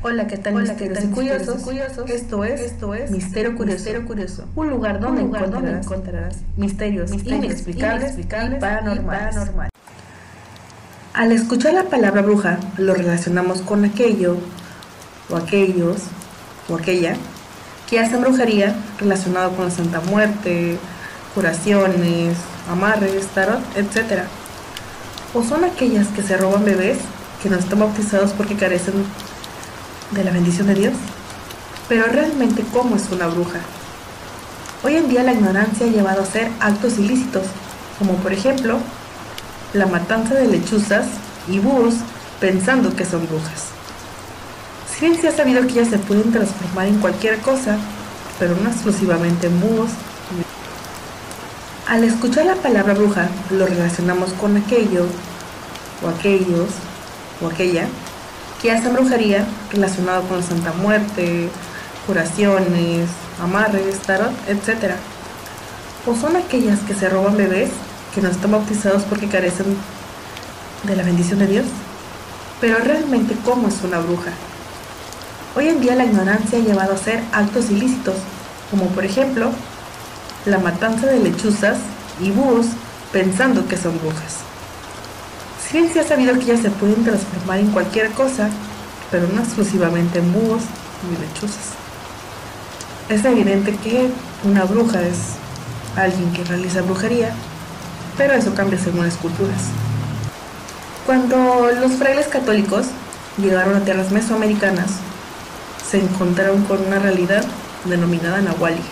Hola, ¿qué tal? Hola, ¿qué tal? Curiosos, curiosos. Esto es, esto es Misterio Curioso. Misterio Curioso. Un lugar donde, Un lugar encontrarás, donde encontrarás misterios, misterios inexplicables, inexplicables y paranormales. Y paranormales. Al escuchar la palabra bruja, lo relacionamos con aquello, o aquellos, o aquella, que hacen brujería relacionado con la Santa Muerte, curaciones, amarres, tarot, etc. O son aquellas que se roban bebés que no están bautizados porque carecen de la bendición de Dios. Pero realmente, ¿cómo es una bruja? Hoy en día la ignorancia ha llevado a hacer actos ilícitos, como por ejemplo la matanza de lechuzas y búhos pensando que son brujas. Bien se ha sabido que ellas se pueden transformar en cualquier cosa, pero no exclusivamente en búhos. Al escuchar la palabra bruja, lo relacionamos con aquello, o aquellos, o aquella, que hacen brujería relacionado con la Santa Muerte, curaciones, amarres, tarot, etc. O son aquellas que se roban bebés que no están bautizados porque carecen de la bendición de Dios. Pero realmente, ¿cómo es una bruja? Hoy en día la ignorancia ha llevado a hacer actos ilícitos, como por ejemplo la matanza de lechuzas y búhos pensando que son brujas. Si se ha sabido que ellas se pueden transformar en cualquier cosa, pero no exclusivamente en búhos ni lechuzas. Es evidente que una bruja es alguien que realiza brujería, pero eso cambia según las culturas. Cuando los frailes católicos llegaron a tierras mesoamericanas, se encontraron con una realidad denominada Nahuali,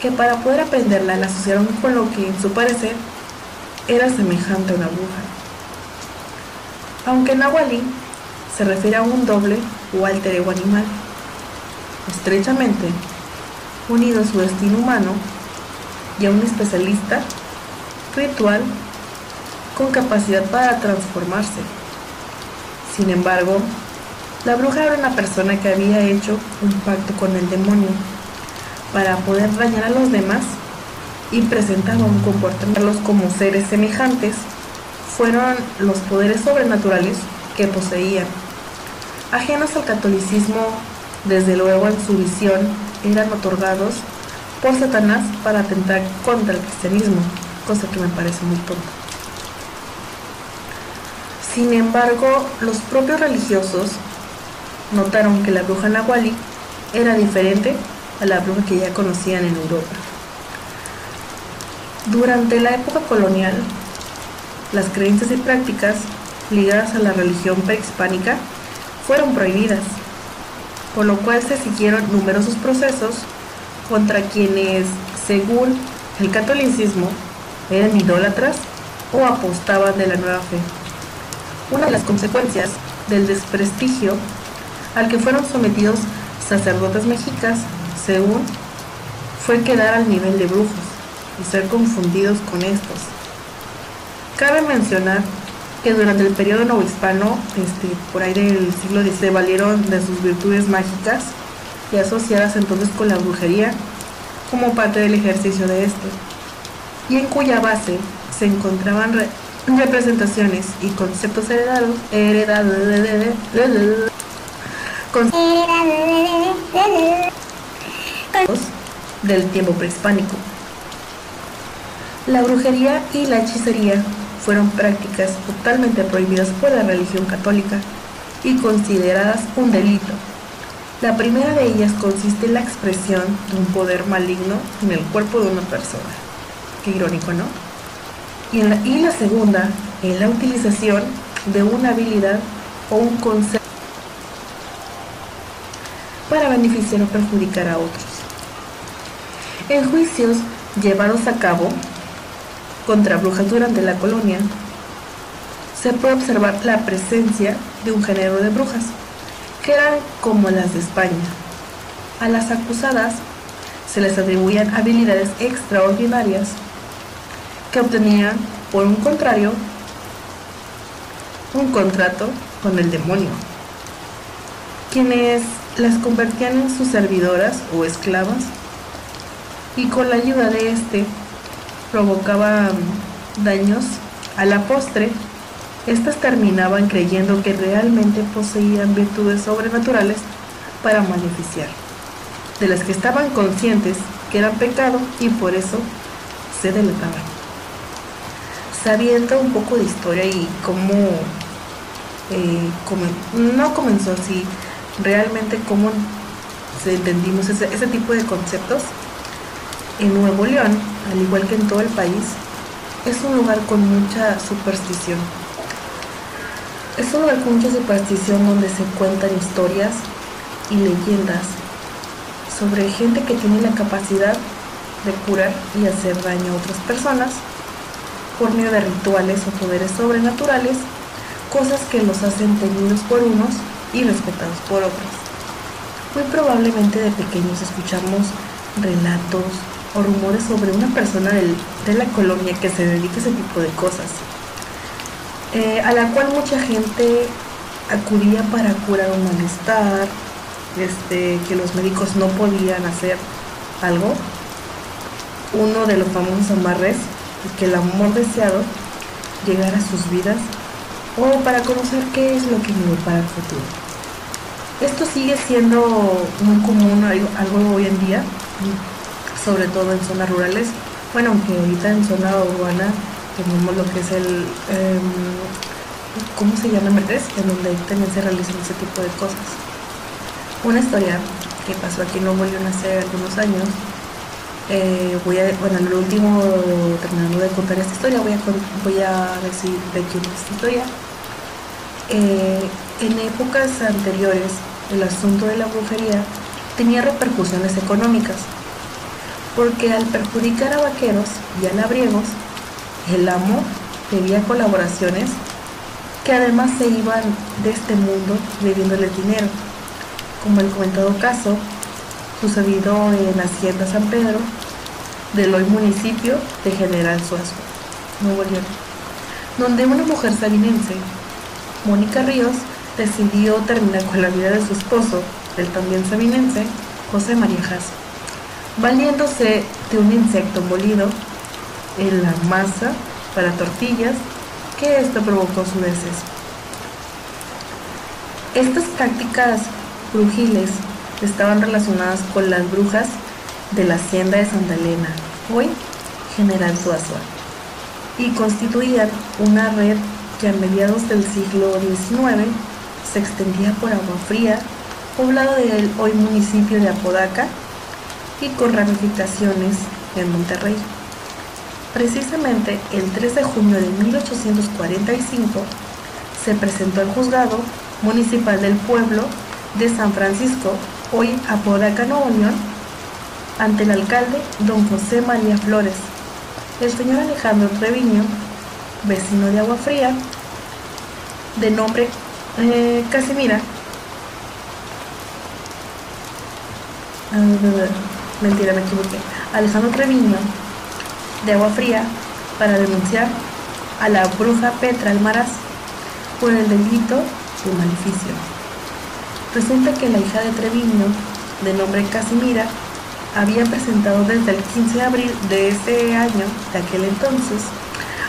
que para poder aprenderla la asociaron con lo que en su parecer era semejante a una bruja. Aunque Nahuali se refiere a un doble o alter ego animal, estrechamente unido a su destino humano y a un especialista ritual con capacidad para transformarse. Sin embargo, la bruja era una persona que había hecho un pacto con el demonio para poder dañar a los demás y presentaba un comportamiento como seres semejantes fueron los poderes sobrenaturales que poseían. Ajenos al catolicismo, desde luego en su visión, eran otorgados por Satanás para atentar contra el cristianismo, cosa que me parece muy tonta. Sin embargo, los propios religiosos notaron que la bruja Nahuali era diferente a la bruja que ya conocían en Europa. Durante la época colonial, las creencias y prácticas ligadas a la religión prehispánica fueron prohibidas, por lo cual se siguieron numerosos procesos contra quienes, según el catolicismo, eran idólatras o apostaban de la nueva fe. Una de las consecuencias del desprestigio al que fueron sometidos sacerdotes mexicas, según, fue quedar al nivel de brujos y ser confundidos con estos. Cabe mencionar que durante el periodo novohispano, este, por ahí del siglo X, se valieron de sus virtudes mágicas y asociadas entonces con la brujería como parte del ejercicio de este, y en cuya base se encontraban representaciones y conceptos heredados, heredados del tiempo prehispánico. La brujería y la hechicería fueron prácticas totalmente prohibidas por la religión católica y consideradas un delito. La primera de ellas consiste en la expresión de un poder maligno en el cuerpo de una persona. Qué irónico, ¿no? Y, la, y la segunda, en la utilización de una habilidad o un concepto para beneficiar o perjudicar a otros. En juicios llevados a cabo contra brujas durante la colonia, se puede observar la presencia de un género de brujas, que eran como las de España. A las acusadas se les atribuían habilidades extraordinarias que obtenían, por un contrario, un contrato con el demonio, quienes las convertían en sus servidoras o esclavas y con la ayuda de este provocaba daños a la postre. Estas terminaban creyendo que realmente poseían virtudes sobrenaturales para maleficiar, de las que estaban conscientes que eran pecado y por eso se delataban. Sabiendo un poco de historia y cómo eh, no comenzó así, realmente cómo entendimos ese, tipo de conceptos, en Nuevo León, al igual que en todo el país, es un lugar con mucha superstición. Es un lugar con mucha superstición donde se cuentan historias y leyendas sobre gente que tiene la capacidad de curar y hacer daño a otras personas por medio de rituales o poderes sobrenaturales, cosas que los hacen temidos por unos y respetados por otros. Muy probablemente de pequeños escuchamos relatos o rumores sobre una persona de la colonia que se dedica a ese tipo de cosas, eh, a la cual mucha gente acudía para curar un malestar, este, que los médicos no podían hacer algo. Uno de los famosos amarres, que el amor deseado llegara a sus vidas o para conocer qué es lo que me para el futuro. Esto sigue siendo muy común, algo hoy en día, sobre todo en zonas rurales. Bueno, aunque ahorita en zona urbana tenemos lo que es el, em, ¿cómo se llama? Mercedes, en donde también se realizan ese tipo de cosas. Una historia que pasó aquí en Nuevo León hace algunos años. Eh, voy a, bueno, el último, terminando de contar esta historia, voy a, voy a decir de quién es esta historia. Eh, en épocas anteriores, el asunto de la brujería tenía repercusiones económicas porque al perjudicar a vaqueros y a labriegos, el amo pedía colaboraciones que además se iban de este mundo debiéndoles dinero, como el comentado caso sucedido en Hacienda San Pedro del hoy municipio de General Suazo, Nuevo León, donde una mujer sabinense, Mónica Ríos, decidió terminar con la vida de su esposo, el también sabinense, José María Jasso valiéndose de un insecto molido en la masa para tortillas que esto provocó su deceso. Estas prácticas brujiles estaban relacionadas con las brujas de la hacienda de Santa Elena, hoy General Suazua, y constituían una red que a mediados del siglo XIX se extendía por Agua Fría, poblado del hoy municipio de Apodaca, y con ramificaciones en Monterrey. Precisamente el 3 de junio de 1845 se presentó el juzgado municipal del pueblo de San Francisco, hoy Apodaca, Nuevo León, ante el alcalde don José María Flores, el señor Alejandro Treviño, vecino de Agua Fría, de nombre eh, Casimira, mentira, me equivoqué, Alejandro Treviño, de Agua Fría, para denunciar a la bruja Petra Almaraz por el delito de maleficio. Resulta que la hija de Treviño, de nombre Casimira, había presentado desde el 15 de abril de ese año, de aquel entonces,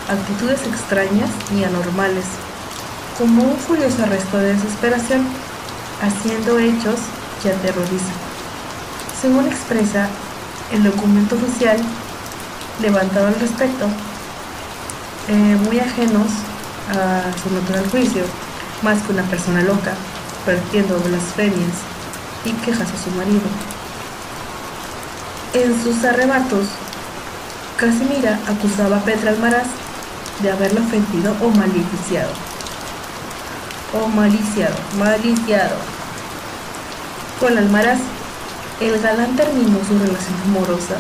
actitudes extrañas y anormales, como un furioso arresto de desesperación, haciendo hechos que aterrorizan. Según expresa el documento oficial levantado al respecto, eh, muy ajenos a su natural juicio, más que una persona loca, vertiendo blasfemias y quejas a su marido. En sus arrebatos, Casimira acusaba a Petra Almaraz de haberla ofendido o maliciado. O maliciado, maliciado. Con Almaraz el galán terminó su relación amorosa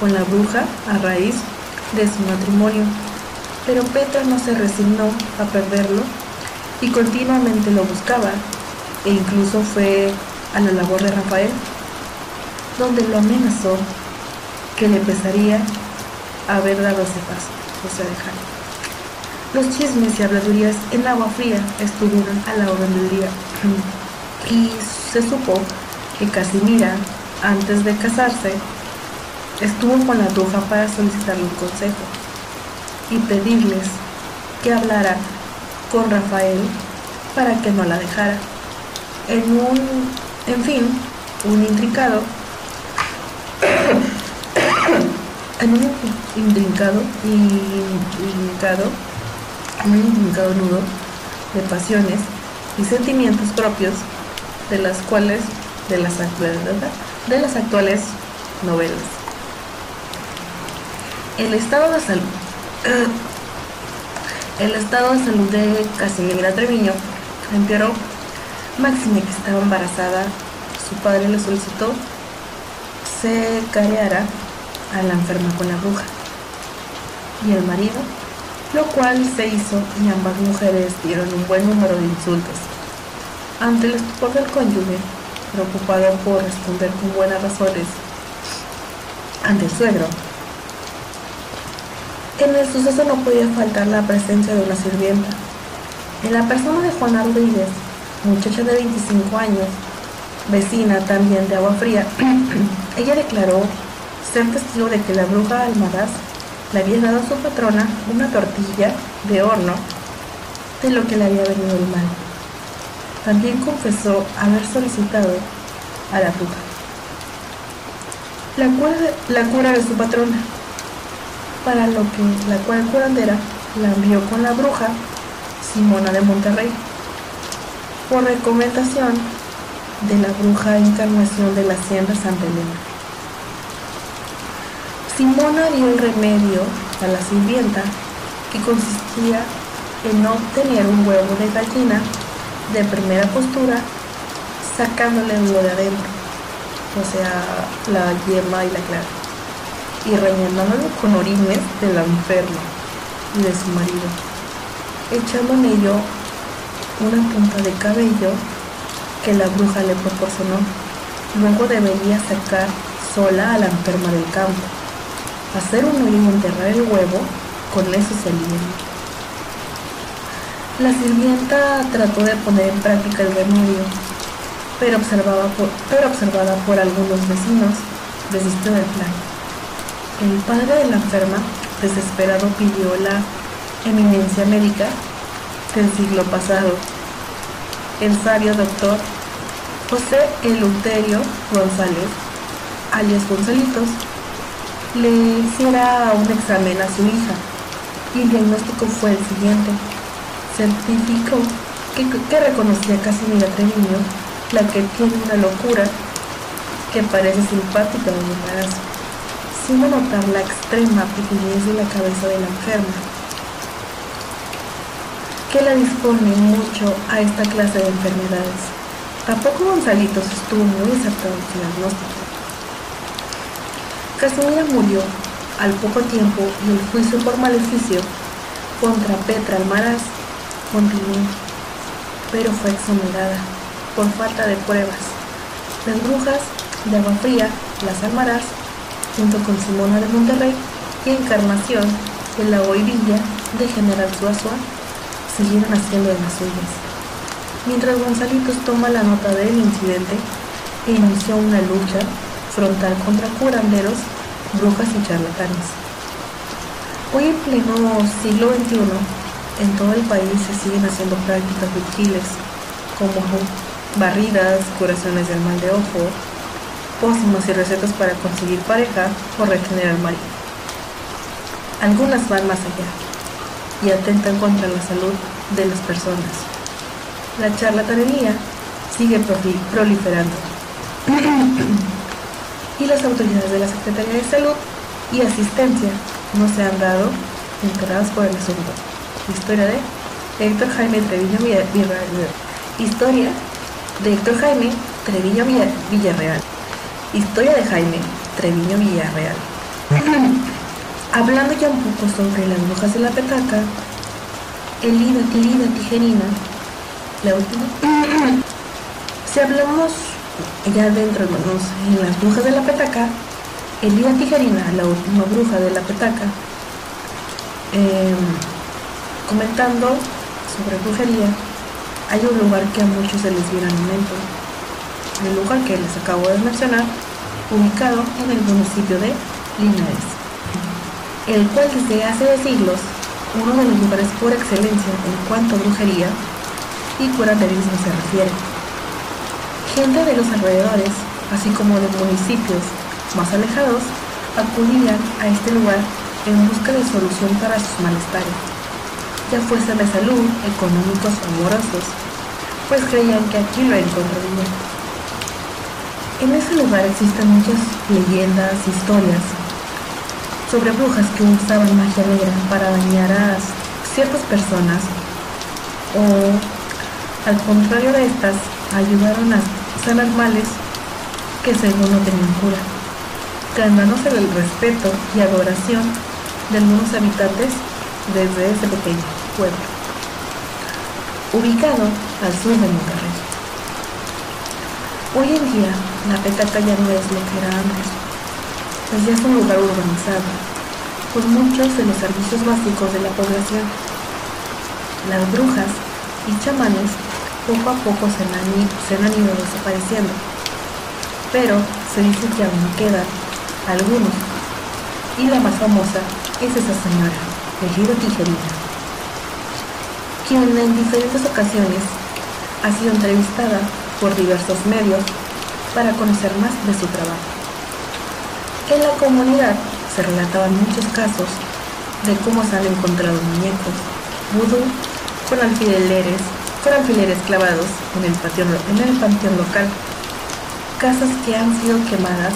con la bruja a raíz de su matrimonio, pero Petra no se resignó a perderlo y continuamente lo buscaba e incluso fue a la labor de Rafael, donde lo amenazó que le pesaría haber dado ese paso, o sea, dejar. Los chismes y habladurías en agua fría estuvieron a la orden del día y se supo que Casimira antes de casarse, estuvo con la bruja para solicitarle un consejo y pedirles que hablara con Rafael para que no la dejara. En un, en fin, un intrincado, en un intrincado, intrincado, un intrincado nudo de pasiones y sentimientos propios de las cuales, de las actuales, de las actuales novelas. El estado de salud. El estado de salud de Casimira Treviño empeoró. Máxime que estaba embarazada, su padre le solicitó se careara a la enferma con la bruja y el marido, lo cual se hizo y ambas mujeres dieron un buen número de insultos. Ante el estupor del cónyuge, preocupado por responder con buenas razones ante el suegro, en el suceso no podía faltar la presencia de una sirvienta. En la persona de Juana Rodríguez, muchacha de 25 años, vecina también de Agua Fría, ella declaró ser testigo de que la bruja Almaraz le había dado a su patrona una tortilla de horno de lo que le había venido el mal. También confesó haber solicitado a la bruja la cura, de su patrona, para lo que la cual curandera la envió con la bruja Simona de Monterrey, por recomendación de la bruja Encarnación de la Hacienda Santa Elena. Simona dio el remedio a la sirvienta que consistía en obtener un huevo de gallina de primera postura sacándole lo de adentro, o sea, la yema y la clara y rellenándolo con orines de la enferma y de su marido, echando en ello una punta de cabello que la bruja le proporcionó. Luego debería sacar sola a la enferma del campo, hacer un hoyo y enterrar el huevo, con eso se. La sirvienta trató de poner en práctica el remedio, pero, observada por, pero observada por algunos vecinos, desistió del plan. El padre de la enferma, desesperado, pidió la eminencia médica del siglo pasado, el sabio doctor José Eleuterio González, alias Gonzalitos, le hiciera un examen a su hija y el diagnóstico fue el siguiente. Certificó que, que reconocía a Casimira Treviño, la que tiene una locura que parece simpática de embarazo haciendo notar la extrema pequeñez de la cabeza de la enferma, que la dispone mucho a esta clase de enfermedades. Tampoco Gonzalitos estuvo muy acertado su diagnóstico. Casimira murió al poco tiempo y el juicio por maleficio contra Petra Almaraz continuó, pero fue exonerada por falta de pruebas. Las brujas de agua fría, las Almaraz, junto con Simona de Monterrey y Encarnación de la Oirilla de General Suazua, siguieron haciendo de las suyas. Mientras Gonzalitos toma la nota del incidente e inició una lucha frontal contra curanderos, brujas y charlatanes. Hoy en pleno siglo XXI, en todo el país se siguen haciendo prácticas sutiles como barridas, curaciones del mal de ojo, pócimas y recetas para conseguir pareja o retener al marido. Algunas van más allá y atentan contra la salud de las personas. La charlatanería sigue proliferando y las autoridades de la Secretaría de Salud y Asistencia no se han dado enteradas por el asunto. Historia de Héctor Jaime Treviño Villarreal. Historia de Héctor Jaime Treviño Villarreal. Historia de Jaime Treviño Villarreal. Hablando ya un poco sobre las brujas de la petaca, Elida, Elida Tijerina, la última. si hablamos ya dentro, hermanos, en las brujas de la petaca, Elida Tijerina, la última bruja de la petaca, em, comentando sobre brujería, hay un lugar que a muchos se les viene al momento el lugar que les acabo de mencionar, ubicado en el municipio de Linares, el cual desde hace siglos uno de los lugares por excelencia en cuanto a brujería y curanderismo se refiere. Gente de los alrededores, así como de municipios más alejados, acudían a este lugar en busca de solución para sus malestares, ya fuesen de salud, económicos o amorosos, pues creían que aquí lo encontrarían. En ese lugar existen muchas leyendas, historias sobre brujas que usaban magia negra para dañar a ciertas personas o al contrario de estas ayudaron a sanar males que según no tenían cura, ganándose el respeto y adoración de algunos habitantes desde ese pequeño pueblo, ubicado al sur de Monterrey. Hoy en día la petaca ya no es lo que era antes, pues ya es un lugar urbanizado, con muchos de los servicios básicos de la población. Las brujas y chamanes poco a poco se han, se han ido desapareciendo, pero se dice que aún quedan algunos, y la más famosa es esa señora, Ejido Tijerina, quien en diferentes ocasiones ha sido entrevistada por diversos medios para conocer más de su trabajo. En la comunidad se relataban muchos casos de cómo se han encontrado muñecos, vudú, con alfileres, con alfileres clavados en el, panteón, en el panteón local, casas que han sido quemadas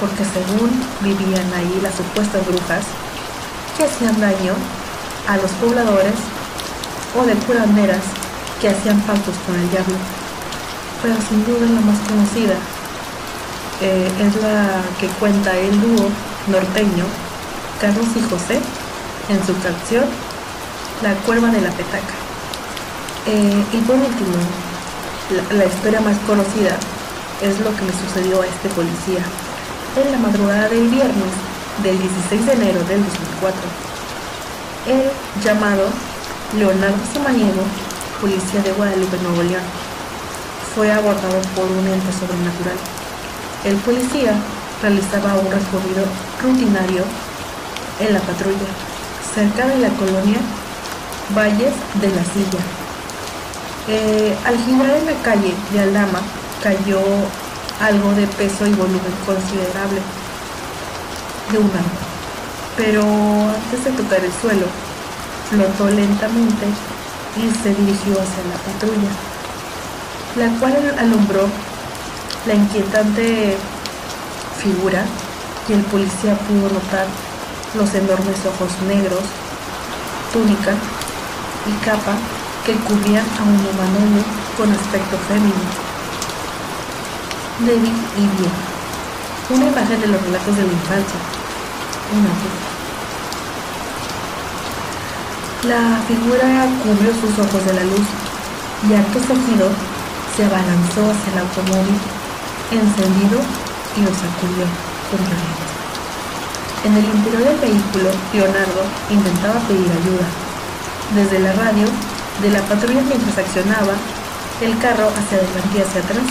porque según vivían ahí las supuestas brujas, que hacían daño a los pobladores o de curanderas que hacían pactos con el diablo. Pero sin duda la más conocida eh, es la que cuenta el dúo norteño Carlos y José en su canción La cuerva de la petaca. Eh, y por último, la, historia más conocida es lo que le sucedió a este policía en la madrugada del viernes del 16 de enero del 2004. El llamado Leonardo Samaniego, policía de Guadalupe, Nuevo León, fue abordado por un ente sobrenatural. El policía realizaba un recorrido rutinario en la patrulla, cerca de la colonia Valles de la Silla. Eh, al girar en la calle de Aldama, cayó algo de peso y volumen considerable de un arma. Pero antes de tocar el suelo, flotó lentamente y se dirigió hacia la patrulla, la cual alumbró la inquietante figura y el policía pudo notar los enormes ojos negros, túnica y capa que cubrían a un humanoide con aspecto femenino, débil y viejo. Una imagen de los relatos de la infancia, una La figura cubrió sus ojos de la luz y acto seguido se abalanzó hacia el automóvil encendido y lo sacudió con violencia. En el interior del vehículo, Leonardo intentaba pedir ayuda. Desde la radio de la patrulla mientras accionaba el carro hacia adelante y hacia atrás,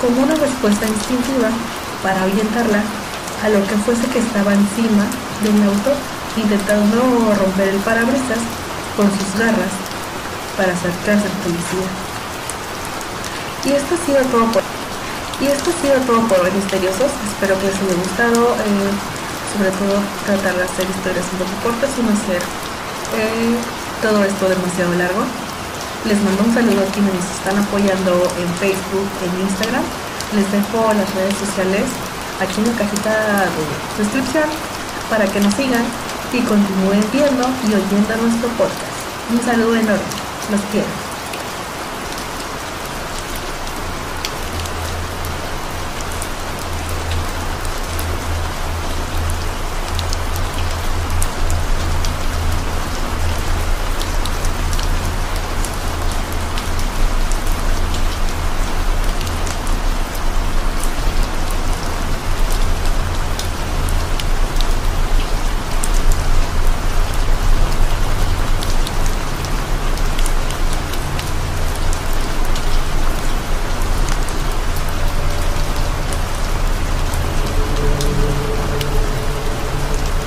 como una respuesta instintiva para ahuyentarla a lo que fuese que estaba encima del auto intentando romper el parabrisas con sus garras para acercarse al policía. Y esto ha sido todo por y esto ha sido todo por hoy misteriosos. Espero que les haya gustado. Eh, sobre todo tratar de hacer historias un poco cortas y no hacer eh, todo esto demasiado largo. Les mando un saludo a quienes nos están apoyando en Facebook, en Instagram. Les dejo las redes sociales aquí en la cajita de descripción para que nos sigan y continúen viendo y oyendo nuestro podcast. Un saludo enorme. Los quiero.